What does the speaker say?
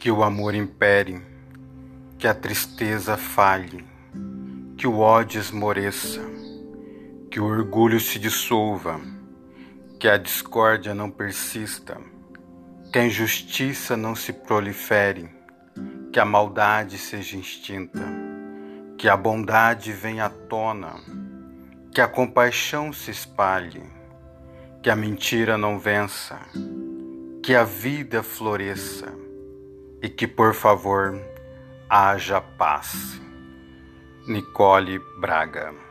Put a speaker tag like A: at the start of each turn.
A: Que o amor impere, que a tristeza falhe, que o ódio esmoreça, que o orgulho se dissolva, que a discórdia não persista, que a injustiça não se prolifere, que a maldade seja extinta, que a bondade venha à tona, que a compaixão se espalhe, que a mentira não vença, que a vida floresça e que, por favor, haja paz. Nicole Braga